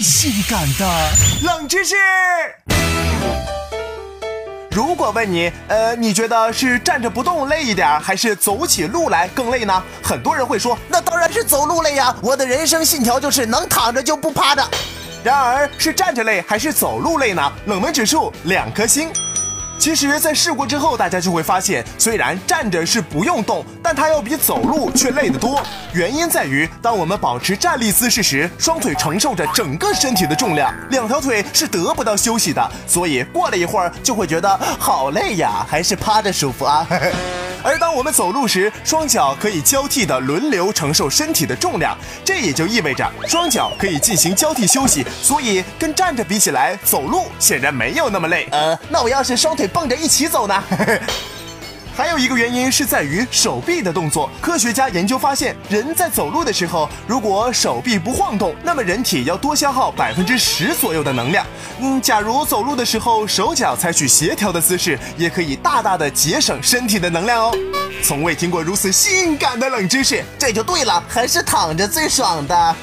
性感的冷知识。如果问你，呃，你觉得是站着不动累一点，还是走起路来更累呢？很多人会说，那当然是走路累呀！我的人生信条就是能躺着就不趴着。然而，是站着累还是走路累呢？冷门指数两颗星。其实，在试过之后，大家就会发现，虽然站着是不用动，但它要比走路却累得多。原因在于，当我们保持站立姿势时，双腿承受着整个身体的重量，两条腿是得不到休息的，所以过了一会儿就会觉得好累呀，还是趴着舒服啊。而当我们走路时，双脚可以交替的轮流承受身体的重量，这也就意味着双脚可以进行交替休息，所以跟站着比起来，走路显然没有那么累。呃，那我要是双腿蹦着一起走呢？还有一个原因是在于手臂的动作。科学家研究发现，人在走路的时候，如果手臂不晃动，那么人体要多消耗百分之十左右的能量。嗯，假如走路的时候手脚采取协调的姿势，也可以大大的节省身体的能量哦。从未听过如此性感的冷知识，这就对了，还是躺着最爽的。